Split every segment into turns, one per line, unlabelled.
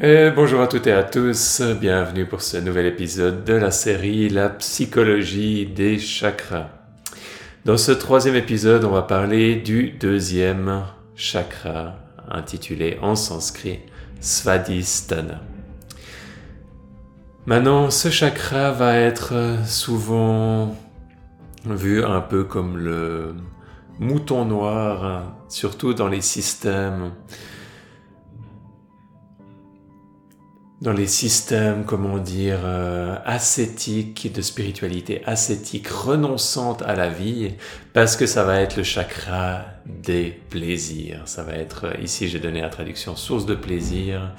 Bonjour à toutes et à tous, bienvenue pour ce nouvel épisode de la série La psychologie des chakras. Dans ce troisième épisode, on va parler du deuxième chakra, intitulé en sanskrit Svadhisthana. Maintenant, ce chakra va être souvent vu un peu comme le mouton noir, surtout dans les systèmes dans les systèmes, comment dire, euh, ascétiques, de spiritualité ascétique, renonçante à la vie, parce que ça va être le chakra des plaisirs. Ça va être, euh, ici j'ai donné la traduction, source de plaisir.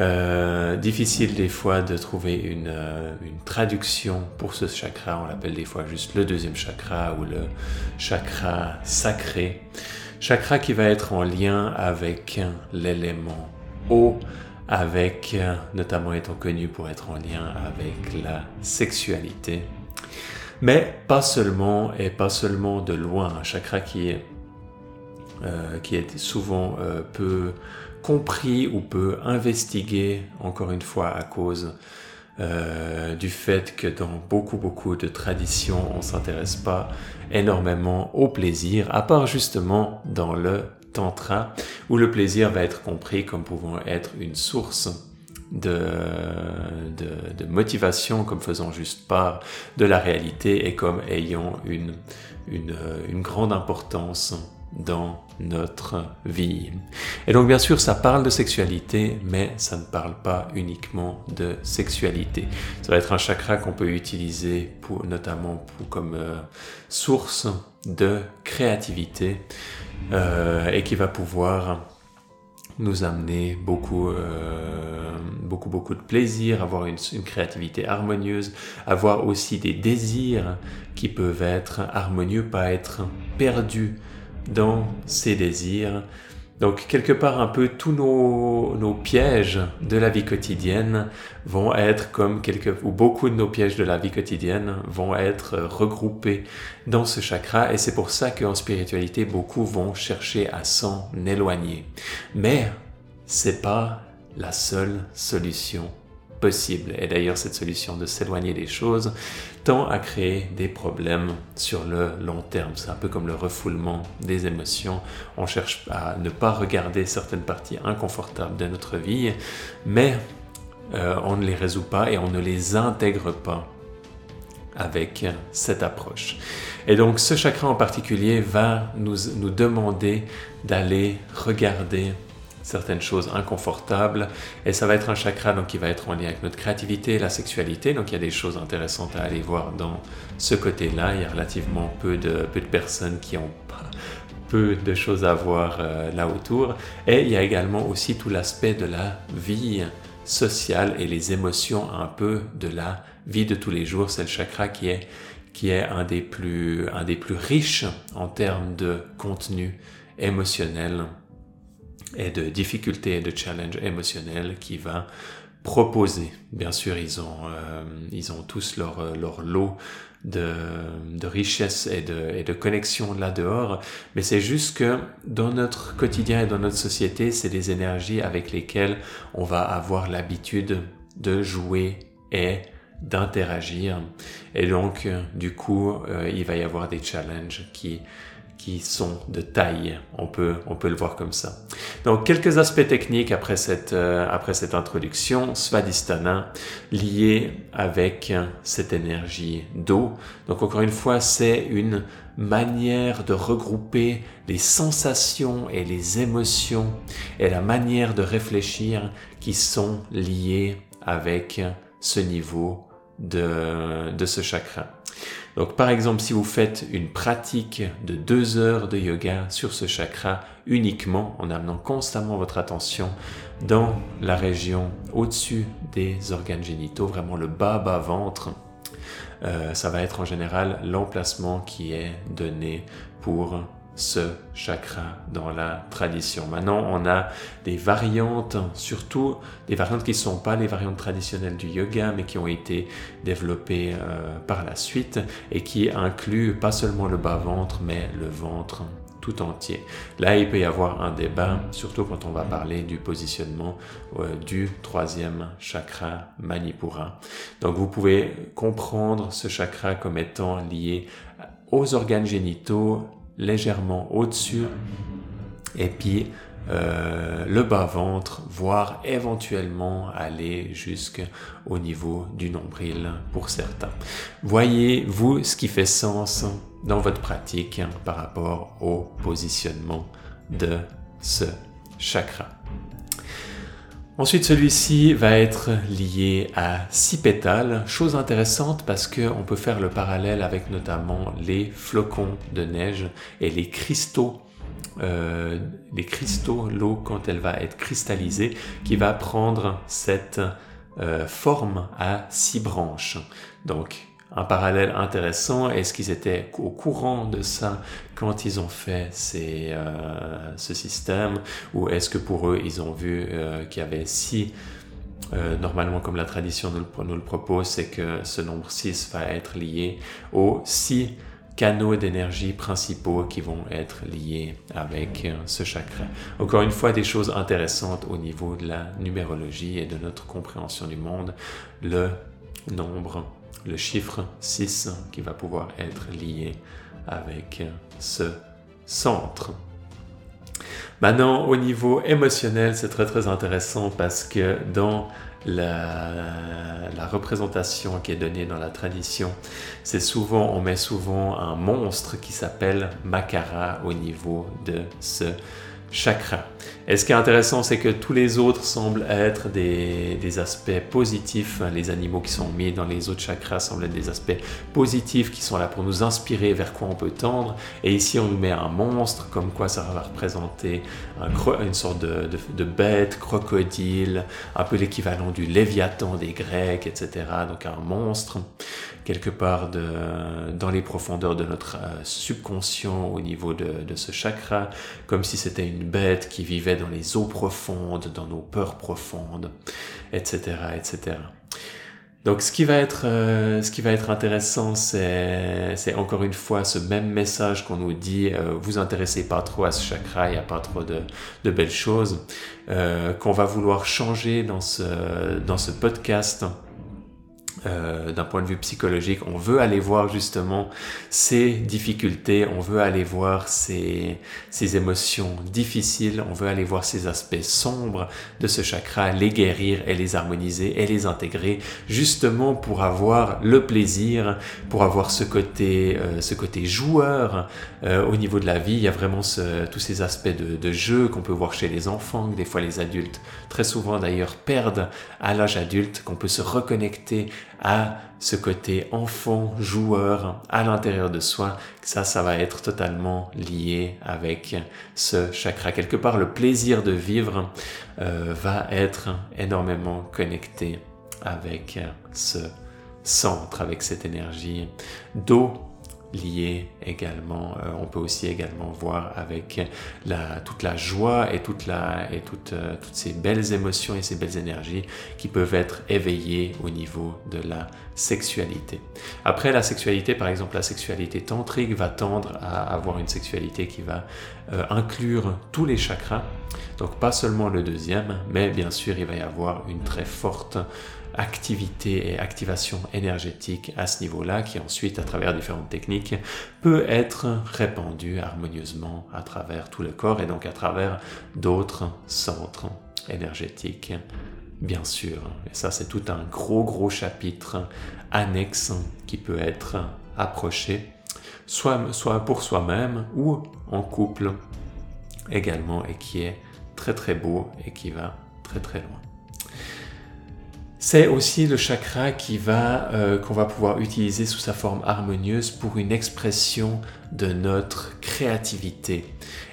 Euh, difficile des fois de trouver une, une traduction pour ce chakra. On l'appelle des fois juste le deuxième chakra ou le chakra sacré. Chakra qui va être en lien avec l'élément eau avec, euh, notamment étant connu pour être en lien avec la sexualité. Mais pas seulement, et pas seulement de loin, un chakra qui est, euh, qui est souvent euh, peu compris ou peu investigué, encore une fois à cause du fait que dans beaucoup beaucoup de traditions, on s'intéresse pas énormément au plaisir, à part justement dans le tantra, où le plaisir va être compris comme pouvant être une source de, de, motivation, comme faisant juste part de la réalité et comme ayant une, une, grande importance dans notre vie. Et donc bien sûr, ça parle de sexualité, mais ça ne parle pas uniquement de sexualité. Ça va être un chakra qu'on peut utiliser notamment pour, comme euh, source de créativité. Euh, et qui va pouvoir nous amener beaucoup, euh, beaucoup, beaucoup de plaisir, avoir une, une, créativité harmonieuse, avoir aussi des désirs qui peuvent être harmonieux, pas être perdus dans ces désirs, donc quelque part un peu tous nos, nos, pièges de la vie quotidienne vont être comme quelques ou beaucoup de nos pièges de la vie quotidienne vont être regroupés dans ce chakra et c'est pour ça qu'en spiritualité beaucoup vont chercher à s'en éloigner. Mais c'est pas la seule solution possible. Et d'ailleurs, cette solution de s'éloigner des choses tend à créer des problèmes sur le long terme. C'est un peu comme le refoulement des émotions. On cherche à ne pas regarder certaines parties inconfortables de notre vie, mais euh, on ne les résout pas et on ne les intègre pas avec cette approche. Et donc ce chakra en particulier va nous, nous demander d'aller regarder certaines choses inconfortables. Et ça va être un chakra donc, qui va être en lien avec notre créativité, la sexualité. Donc il y a des choses intéressantes à aller voir dans ce côté-là. Il y a relativement peu de, peu de personnes qui ont peu de choses à voir euh, là autour. Et il y a également aussi tout l'aspect de la vie sociale et les émotions un peu de la vie de tous les jours. C'est le chakra qui est, qui est un, des plus, un des plus riches en termes de contenu émotionnel et de difficultés et de challenges émotionnels qui va proposer. Bien sûr, ils ont, euh, ils ont tous leur, euh, leur lot de, de richesse et de, et de connexion là-dehors, mais c'est juste que dans notre quotidien et dans notre société, c'est des énergies avec lesquelles on va avoir l'habitude de jouer et d'interagir. Et donc, euh, du coup, il va y avoir des challenges qui qui sont de taille. On peut, on peut le voir comme ça. Donc, quelques aspects techniques après cette, euh, après cette introduction. Svadhisthana, lié avec cette énergie d'eau. Donc, encore une fois, c'est une manière de regrouper les sensations et les émotions et la manière de réfléchir qui sont liées avec ce niveau de, de ce chakra. Donc par exemple, si vous faites une pratique de deux heures de yoga sur ce chakra uniquement en amenant constamment votre attention dans la région au-dessus des organes génitaux, vraiment le bas-bas ventre, euh, ça va être en général l'emplacement qui est donné pour ce chakra dans la tradition. Maintenant, on a des variantes, surtout des variantes qui ne sont pas les variantes traditionnelles du yoga, mais qui ont été développées euh, par la suite et qui incluent pas seulement le bas-ventre, mais le ventre tout entier. Là, il peut y avoir un débat, surtout quand on va parler du positionnement euh, du troisième chakra Manipura. Donc vous pouvez comprendre ce chakra comme étant lié aux organes génitaux légèrement au-dessus et puis euh, le bas-ventre, voire éventuellement aller jusqu'au niveau du nombril pour certains. Voyez-vous ce qui fait sens dans votre pratique par rapport au positionnement de ce chakra? Ensuite, celui-ci va être lié à six pétales, chose intéressante parce qu'on peut faire le parallèle avec notamment les flocons de neige et les cristaux euh, les cristaux, l'eau quand elle va être cristallisée, qui va prendre cette euh, forme à six branches. Donc un parallèle intéressant, est-ce qu'ils étaient au courant de ça quand ils ont fait euh, ce système? Ou est-ce que pour eux ils ont vu qu'il y avait six normalement, comme la tradition nous le, nous le propose, c'est que ce nombre 6 va être lié aux six canaux d'énergie principaux qui vont être liés avec euh, ce chakra. Encore une fois, des choses intéressantes au niveau de la numérologie et de notre compréhension du monde. Le nombre, le chiffre 6 qui va pouvoir être lié avec ce centre. Maintenant, au niveau émotionnel, c'est très très intéressant parce que dans la, représentation qui est donnée dans la tradition, c'est souvent, on met souvent un monstre qui s'appelle Makara au niveau de ce chakra. Et ce qui est intéressant, c'est que tous les autres semblent être des, aspects positifs. Les animaux qui sont mis dans les autres chakras semblent être des aspects positifs qui sont là pour nous inspirer vers quoi on peut tendre. Et ici, on nous met un monstre, comme quoi ça va représenter une sorte de, bête, crocodile, un peu l'équivalent du léviathan des Grecs, etc. Donc un monstre quelque part dans les profondeurs de notre euh, subconscient au niveau de ce chakra, comme si c'était une bête qui dans les eaux profondes, dans nos peurs profondes, etc., etc. Donc, ce qui va être, euh, ce qui va être intéressant, c'est, encore une fois ce même message qu'on nous dit euh, vous intéressez pas trop à ce chakra, il n'y a pas trop de, de belles choses, euh, qu'on va vouloir changer dans ce, dans ce podcast euh, d'un point de vue psychologique, on veut aller voir justement ces difficultés, on veut aller voir ces, ces émotions difficiles, on veut aller voir ces aspects sombres de ce chakra, les guérir et les harmoniser et les intégrer justement pour avoir le plaisir, pour avoir ce côté, euh, ce côté joueur euh, au niveau de la vie. Il y a vraiment tous ces aspects de, de jeu qu'on peut voir chez les enfants, que des fois les adultes, très souvent d'ailleurs, perdent à l'âge adulte, qu'on peut se reconnecter à ce côté enfant, joueur à l'intérieur de soi, ça, ça va être totalement lié avec ce chakra. Quelque part, le plaisir de vivre euh, va être énormément connecté avec ce centre, avec cette énergie d'eau lié également, euh, on peut aussi également voir avec la, toute la joie et, toute la, et toute, euh, toutes ces belles émotions et ces belles énergies qui peuvent être éveillées au niveau de la sexualité. Après la sexualité, par exemple la sexualité tantrique va tendre à avoir une sexualité qui va euh, inclure tous les chakras, donc pas seulement le deuxième, mais bien sûr il va y avoir une très forte activité et activation énergétique à ce niveau-là, qui ensuite, à travers différentes techniques, peut être répandue harmonieusement à travers tout le corps et donc à travers d'autres centres énergétiques, bien sûr. Et ça, c'est tout un gros, gros chapitre annexe qui peut être approché, soit, pour soi-même ou en couple également, et qui est très, très beau et qui va très, très loin. C'est aussi le chakra qui va, euh, qu'on va pouvoir utiliser sous sa forme harmonieuse pour une expression de notre créativité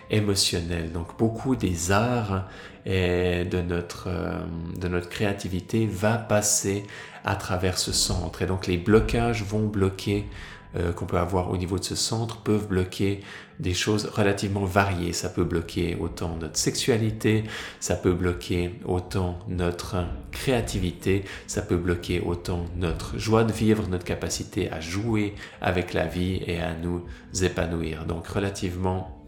émotionnelle. Donc beaucoup des arts et de notre, euh, de notre créativité va passer à travers ce centre. Et donc les blocages vont bloquer euh, qu'on peut avoir au niveau de ce centre peuvent bloquer des choses relativement variées. Ça peut bloquer autant notre sexualité, ça peut bloquer autant notre créativité, ça peut bloquer autant notre joie de vivre, notre capacité à jouer avec la vie et à nous épanouir. Donc relativement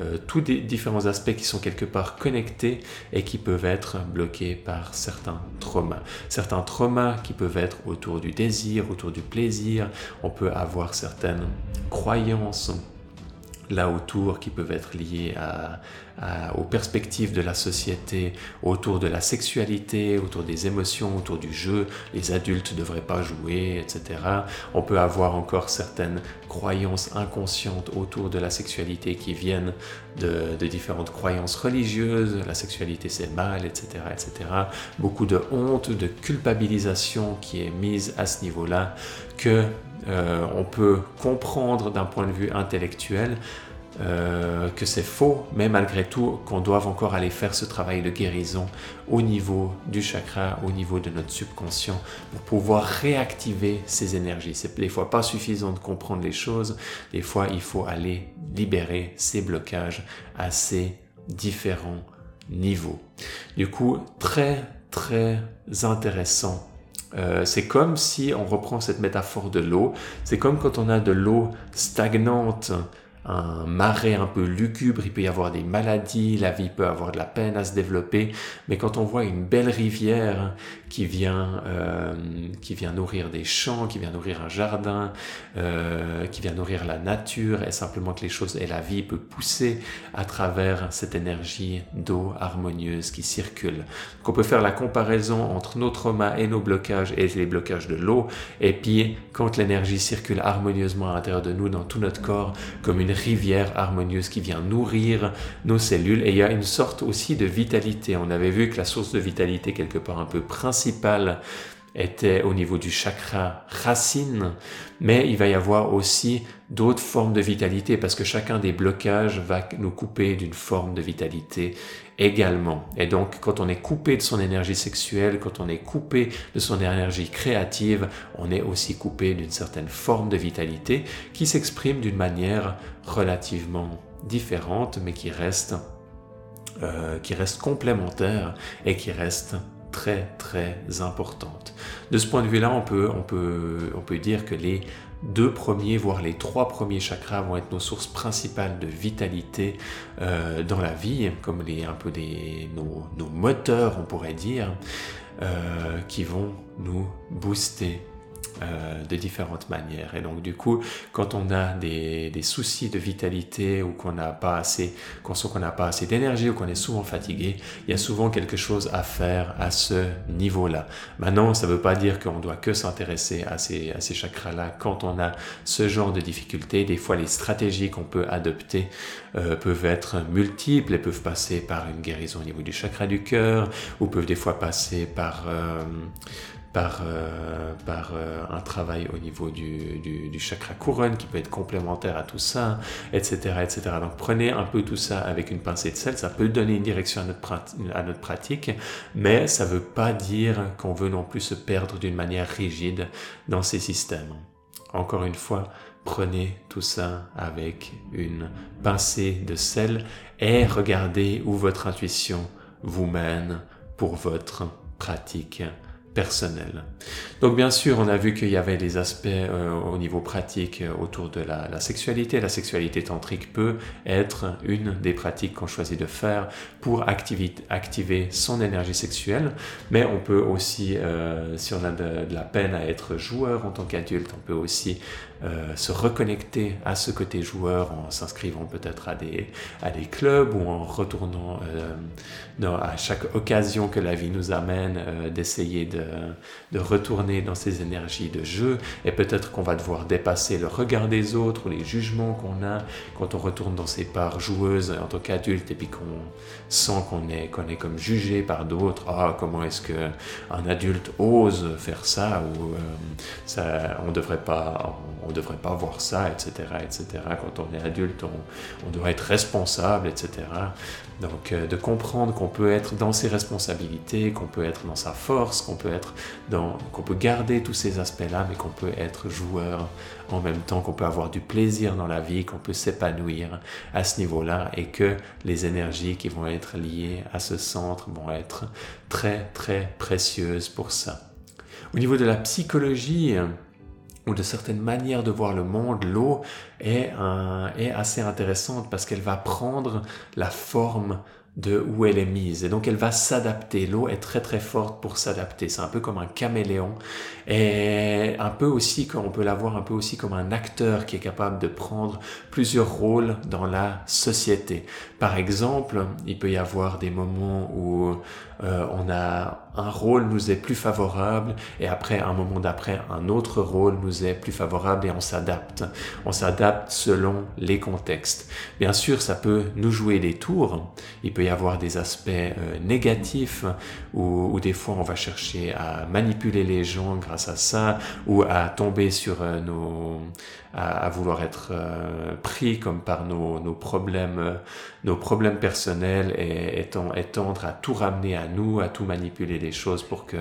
euh, tous des différents aspects qui sont quelque part connectés et qui peuvent être bloqués par certains traumas. Certains traumas qui peuvent être autour du désir, autour du plaisir. On peut avoir certaines croyances là autour qui peuvent être liées aux perspectives de la société, autour de la sexualité, autour des émotions, autour du jeu. Les adultes ne devraient pas jouer, etc. On peut avoir encore certaines croyances inconscientes autour de la sexualité qui viennent de, de différentes croyances religieuses. La sexualité c'est mal, etc., etc. Beaucoup de honte, de culpabilisation qui est mise à ce niveau-là que euh, on peut comprendre d'un point de vue intellectuel euh, que c'est faux, mais malgré tout qu'on doit encore aller faire ce travail de guérison au niveau du chakra, au niveau de notre subconscient, pour pouvoir réactiver ces énergies. C'est des fois pas suffisant de comprendre les choses, des fois il faut aller libérer ces blocages à ces différents niveaux. Du coup, très très intéressant euh, c'est comme si on reprend cette métaphore de l'eau, c'est comme quand on a de l'eau stagnante un marais un peu lugubre, il peut y avoir des maladies, la vie peut avoir de la peine à se développer, mais quand on voit une belle rivière qui vient, euh, qui vient nourrir des champs, qui vient nourrir un jardin, euh, qui vient nourrir la nature, et simplement que les choses et la vie peut pousser à travers cette énergie d'eau harmonieuse qui circule. Qu'on peut faire la comparaison entre nos traumas et nos blocages et les blocages de l'eau, et puis quand l'énergie circule harmonieusement à l'intérieur de nous, dans tout notre corps, comme une rivière harmonieuse qui vient nourrir nos cellules. Et il y a une sorte aussi de vitalité. On avait vu que la source de vitalité, quelque part un peu principale, était au niveau du chakra racine, mais il va y avoir aussi d'autres formes de vitalité parce que chacun des blocages va nous couper d'une forme de vitalité également. Et donc, quand on est coupé de son énergie sexuelle, quand on est coupé de son énergie créative, on est aussi coupé d'une certaine forme de vitalité qui s'exprime d'une manière relativement différente, mais qui reste, euh, qui reste complémentaire et qui reste très très importante. De ce point de vue-là, on peut, on, peut, on peut dire que les deux premiers, voire les trois premiers chakras vont être nos sources principales de vitalité euh, dans la vie, comme les, un peu des, nos, nos moteurs, on pourrait dire, euh, qui vont nous booster euh, de différentes manières. Et donc du coup, quand on a des, soucis de vitalité ou qu'on n'a pas assez, qu'on sent qu'on pas assez d'énergie ou qu'on est souvent fatigué, il y a souvent quelque chose à faire à ce niveau-là. Maintenant, ça ne veut pas dire qu'on doit que s'intéresser à ces, à ces chakras-là quand on a ce genre de difficultés. Des fois, les stratégies qu'on peut adopter euh, peuvent être multiples et peuvent passer par une guérison au niveau du chakra du cœur ou peuvent des fois passer par euh, par, euh, par euh, un travail au niveau du, du, du, chakra couronne qui peut être complémentaire à tout ça, etc., etc. Donc prenez un peu tout ça avec une pincée de sel, ça peut donner une direction à notre, à notre pratique, mais ça ne veut pas dire qu'on veut non plus se perdre d'une manière rigide dans ces systèmes. Encore une fois, prenez tout ça avec une pincée de sel et regardez où votre intuition vous mène pour votre pratique personnel. Donc bien sûr, on a vu qu'il y avait des aspects euh, au niveau pratique euh, autour de la, sexualité. La sexualité tantrique peut être une des pratiques qu'on choisit de faire pour activer son énergie sexuelle, mais on peut aussi, euh, si on a de, de, la peine à être joueur en tant qu'adulte, on peut aussi euh, se reconnecter à ce côté joueur en s'inscrivant peut-être à des, à des clubs ou en retournant euh, à chaque occasion que la vie nous amène, euh, d'essayer de, de, retourner dans ces énergies de jeu. Et peut-être qu'on va devoir dépasser le regard des autres ou les jugements qu'on a quand on retourne dans ces parts joueuses en tant qu'adulte et puis qu'on sent qu'on est, qu'on est comme jugé par d'autres. Ah, comment est-ce qu'un adulte ose faire ça ou ça, on devrait pas devrait pas voir ça, etc., etc. Quand on est adulte, on, doit être responsable, etc. Donc, euh, de comprendre qu'on peut être dans ses responsabilités, qu'on peut être dans sa force, qu'on peut être dans, qu'on peut garder tous ces aspects-là, mais qu'on peut être joueur en même temps, qu'on peut avoir du plaisir dans la vie, qu'on peut s'épanouir à ce niveau-là, et que les énergies qui vont être liées à ce centre vont être très très précieuses pour ça. Au niveau de la psychologie, ou de certaines manières de voir le monde, l'eau est, est assez intéressante parce qu'elle va prendre la forme de où elle est mise. Et donc elle va s'adapter. L'eau est très très forte pour s'adapter. C'est un peu comme un caméléon. Et un peu aussi, on peut la voir un peu aussi comme un acteur qui est capable de prendre plusieurs rôles dans la société. Par exemple, il peut y avoir des moments où euh, on a un rôle nous est plus favorable et après un moment d'après un autre rôle nous est plus favorable et on s'adapte. On s'adapte selon les contextes. Bien sûr, ça peut nous jouer des tours. Il peut avoir des aspects euh, négatifs où, des fois on va chercher à manipuler les gens grâce à ça ou à tomber sur euh, nos à, vouloir être euh, pris comme par nos, nos problèmes, nos problèmes personnels et, et, tendre à tout ramener à nous, à tout manipuler les choses pour que,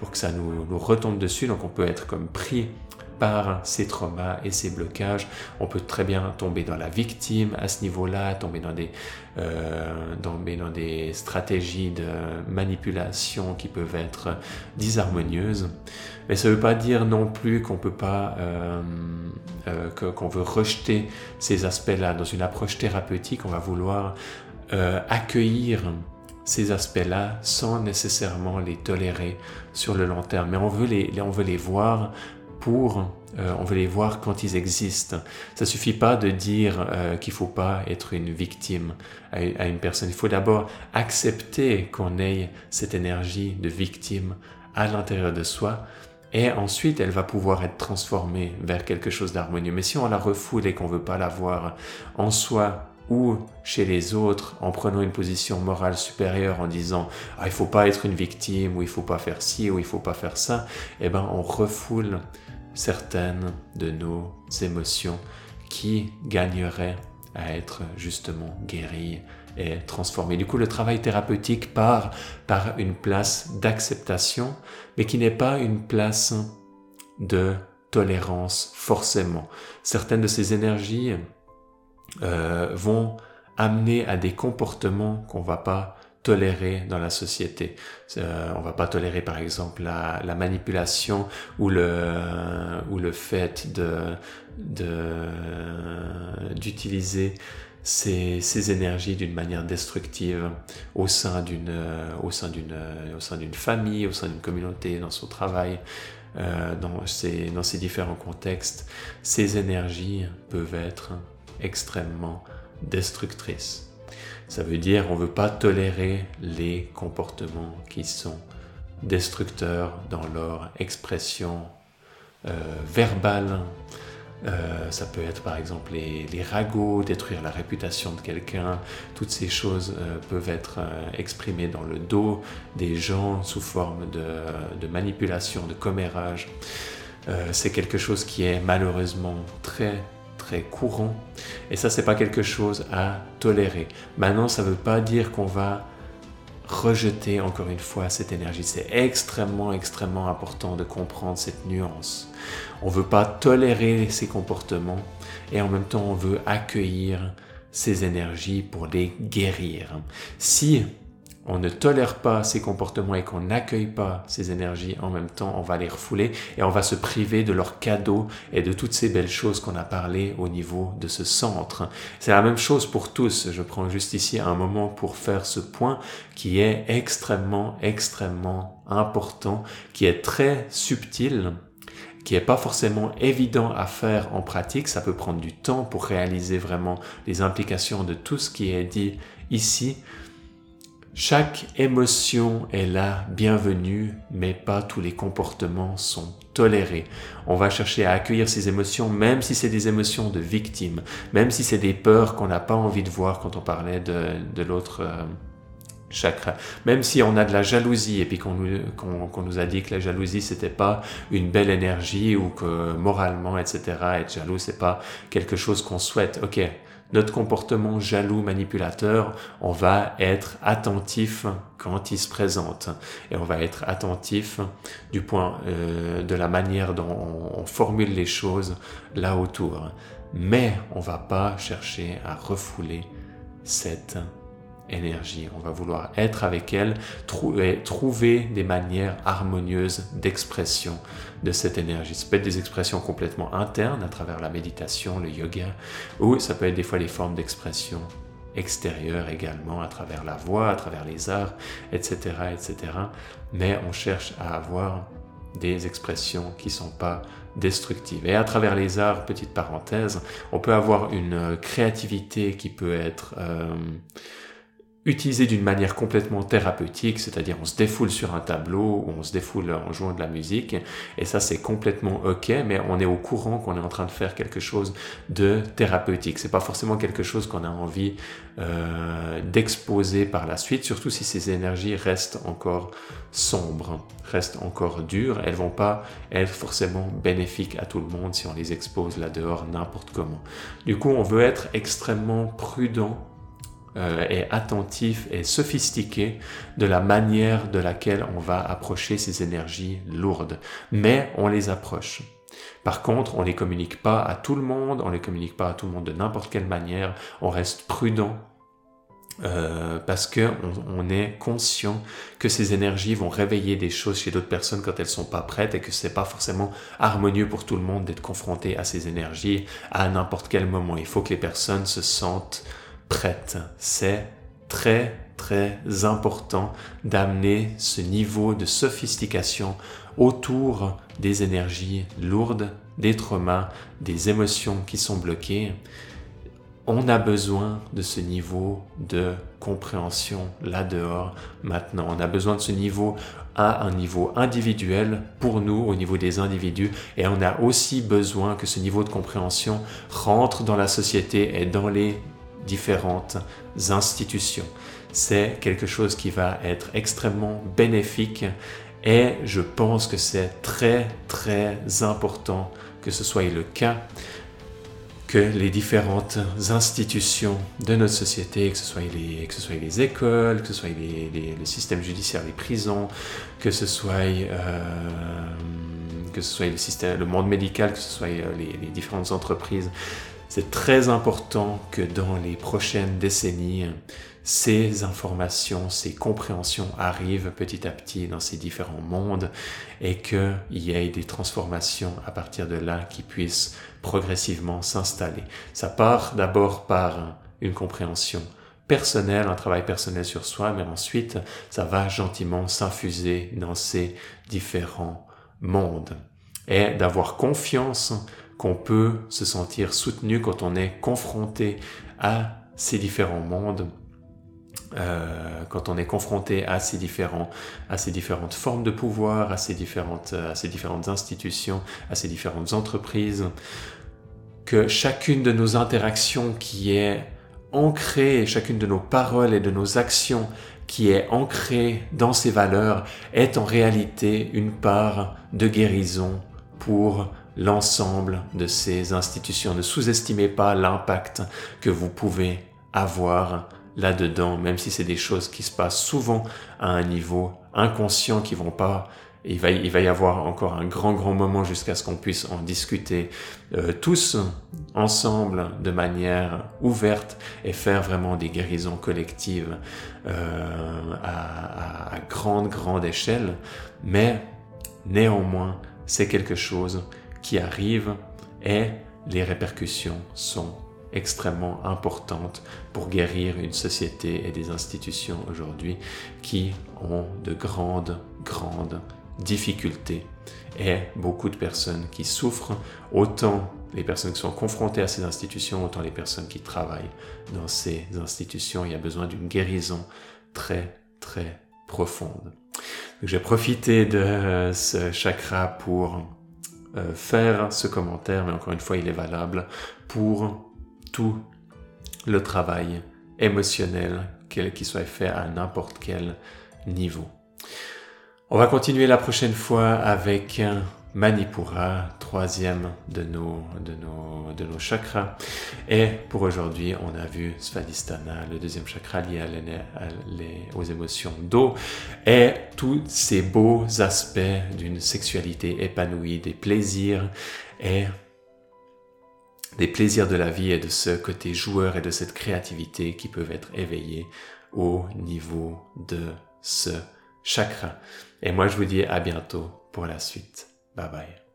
pour que ça nous retombe dessus. Donc on peut être comme pris par ces traumas et ces blocages. On peut très bien tomber dans la victime à ce niveau-là, tomber dans des, euh, tomber dans des stratégies de manipulation qui peuvent être disharmonieuses. Mais ça ne veut pas dire non plus qu'on peut pas, euh, euh, qu'on veut rejeter ces aspects-là. Dans une approche thérapeutique, on va vouloir accueillir ces aspects-là sans nécessairement les tolérer sur le long terme. Mais on veut les, on veut les voir pour, euh, on veut les voir quand ils existent. Ça suffit pas de dire euh, qu'il faut pas être une victime à, à une personne. Il faut d'abord accepter qu'on ait cette énergie de victime à l'intérieur de soi. Et ensuite, elle va pouvoir être transformée vers quelque chose d'harmonieux. Mais si on la refoule et qu'on veut pas la voir en soi ou chez les autres en prenant une position morale supérieure en disant ah, il faut pas être une victime ou il faut pas faire ci ou il faut pas faire ça, eh ben on refoule certaines de nos émotions qui gagneraient à être justement guéries et transformées. Du coup, le travail thérapeutique part par une place d'acceptation, mais qui n'est pas une place de tolérance forcément. Certaines de ces énergies euh, vont amener à des comportements qu'on va pas tolérer dans la société. Euh, on va pas tolérer par exemple la, la, manipulation ou le ou le fait de d'utiliser ces, ces, énergies d'une manière destructive au sein d'une au sein d'une au sein d'une famille, au sein d'une communauté, dans son travail. Euh, dans, ces, dans ces différents contextes, ces énergies peuvent être extrêmement destructrices. Ça veut dire on ne veut pas tolérer les comportements qui sont destructeurs dans leur expression euh, verbale. Euh, ça peut être par exemple les, les, ragots, détruire la réputation de quelqu'un. Toutes ces choses euh, peuvent être exprimées dans le dos des gens sous forme de, de manipulation, de commérage. c'est quelque chose qui est malheureusement très courant et ça c'est pas quelque chose à tolérer. Maintenant ça veut pas dire qu'on va rejeter encore une fois cette énergie. C'est extrêmement extrêmement important de comprendre cette nuance. On veut pas tolérer ces comportements et en même temps on veut accueillir ces énergies pour les guérir. Si on ne tolère pas ces comportements et qu'on n'accueille pas ces énergies en même temps, on va les refouler et on va se priver de leurs cadeaux et de toutes ces belles choses qu'on a parlé au niveau de ce centre. C'est la même chose pour tous. Je prends juste ici un moment pour faire ce point qui est extrêmement, extrêmement important, qui est très subtil qui est pas forcément évident à faire en pratique. Ça peut prendre du temps pour réaliser vraiment les implications de tout ce qui est dit ici. Chaque émotion est la bienvenue, mais pas tous les comportements sont tolérés. On va chercher à accueillir ces émotions, même si c'est des émotions de victime, même si c'est des peurs qu'on n'a pas envie de voir quand on parlait de, l'autre euh, chakra. Même si on a de la jalousie et puis qu'on nous, nous a dit que la jalousie c'était pas une belle énergie ou que moralement, etc., être jaloux c'est pas quelque chose qu'on souhaite. Ok, notre comportement jaloux manipulateur, on va être attentif quand il se présente et on va être attentif du point euh, de la manière dont on, formule les choses là autour. Mais on va pas chercher à refouler cette énergie. On va vouloir être avec elle, trouver, des manières harmonieuses d'expression de cette énergie. Ça peut être des expressions complètement internes à travers la méditation, le yoga, ou ça peut être des fois les formes d'expression extérieures également, à travers la voix, à travers les arts, etc., etc. Mais on cherche à avoir des expressions qui sont pas destructives. Et à travers les arts, petite parenthèse, on peut avoir une créativité qui peut être euh, utilisé d'une manière complètement thérapeutique, c'est-à-dire on se défoule sur un tableau ou on se défoule en jouant de la musique, et ça c'est complètement ok, mais on est au courant qu'on est en train de faire quelque chose de thérapeutique. C'est pas forcément quelque chose qu'on a envie euh, d'exposer par la suite, surtout si ces énergies restent encore sombres, restent encore dures. Elles vont pas être forcément bénéfiques à tout le monde si on les expose là dehors n'importe comment. Du coup, on veut être extrêmement prudent euh, et attentif et sophistiqué de la manière de laquelle on va approcher ces énergies lourdes. Mais on les approche. Par contre, on ne les communique pas à tout le monde, on ne les communique pas à tout le monde de n'importe quelle manière, on reste prudent euh, parce que on, est conscient que ces énergies vont réveiller des choses chez d'autres personnes quand elles sont pas prêtes et que c'est pas forcément harmonieux pour tout le monde d'être confronté à ces énergies à n'importe quel moment. Il faut que les personnes se sentent prête. C'est très très important d'amener ce niveau de sophistication autour des énergies lourdes, des traumas, des émotions qui sont bloquées. On a besoin de ce niveau de compréhension là dehors maintenant. On a besoin de ce niveau à un niveau individuel pour nous au niveau des individus et on a aussi besoin que ce niveau de compréhension rentre dans la société et dans les différentes institutions. C'est quelque chose qui va être extrêmement bénéfique et je pense que c'est très très important que ce soit le cas que les différentes institutions de notre société, que ce soit les, les écoles, que ce soit les, les, le système judiciaire, les prisons, que ce soit, euh, le, monde médical, que ce soit euh, les, les différentes entreprises, c'est très important que dans les prochaines décennies, ces informations, ces compréhensions arrivent petit à petit dans ces différents mondes et qu'il y ait des transformations à partir de là qui puissent progressivement s'installer. Ça part d'abord par une compréhension personnelle, un travail personnel sur soi, mais ensuite ça va gentiment s'infuser dans ces différents mondes. Et d'avoir confiance qu'on peut se sentir soutenu quand on est confronté à ces différents mondes, euh, quand on est confronté à ces différents, à ces différentes formes de pouvoir, à ces différentes, à ces différentes institutions, à ces différentes entreprises, que chacune de nos interactions qui est ancrée, chacune de nos paroles et de nos actions qui est ancrée dans ces valeurs est en réalité une part de guérison pour l'ensemble de ces institutions. Ne sous-estimez pas l'impact que vous pouvez avoir là-dedans, même si c'est des choses qui se passent souvent à un niveau inconscient qui vont pas il va, y avoir encore un grand, grand moment jusqu'à ce qu'on puisse en discuter euh, tous ensemble de manière ouverte et faire vraiment des guérisons collectives euh, à grande, grande échelle. Mais néanmoins, c'est quelque chose qui arrive et les répercussions sont extrêmement importantes pour guérir une société et des institutions aujourd'hui qui ont de grandes, grandes difficultés et beaucoup de personnes qui souffrent, autant les personnes qui sont confrontées à ces institutions, autant les personnes qui travaillent dans ces institutions. Il y a besoin d'une guérison très, très profonde. J'ai profité de ce chakra pour euh, faire ce commentaire, mais encore une fois, il est valable pour tout le travail émotionnel, quel qu'il soit fait à n'importe quel niveau. On va continuer la prochaine fois avec Manipura, troisième de nos, de nos, de nos chakras. Et pour aujourd'hui, on a vu Svadhisthana, le deuxième chakra lié aux émotions d'eau, et tous ces beaux aspects d'une sexualité épanouie, des plaisirs et des plaisirs de la vie et de ce côté joueur et de cette créativité qui peuvent être éveillés au niveau de ce chakra. Et moi, je vous dis à bientôt pour la suite. Bye bye.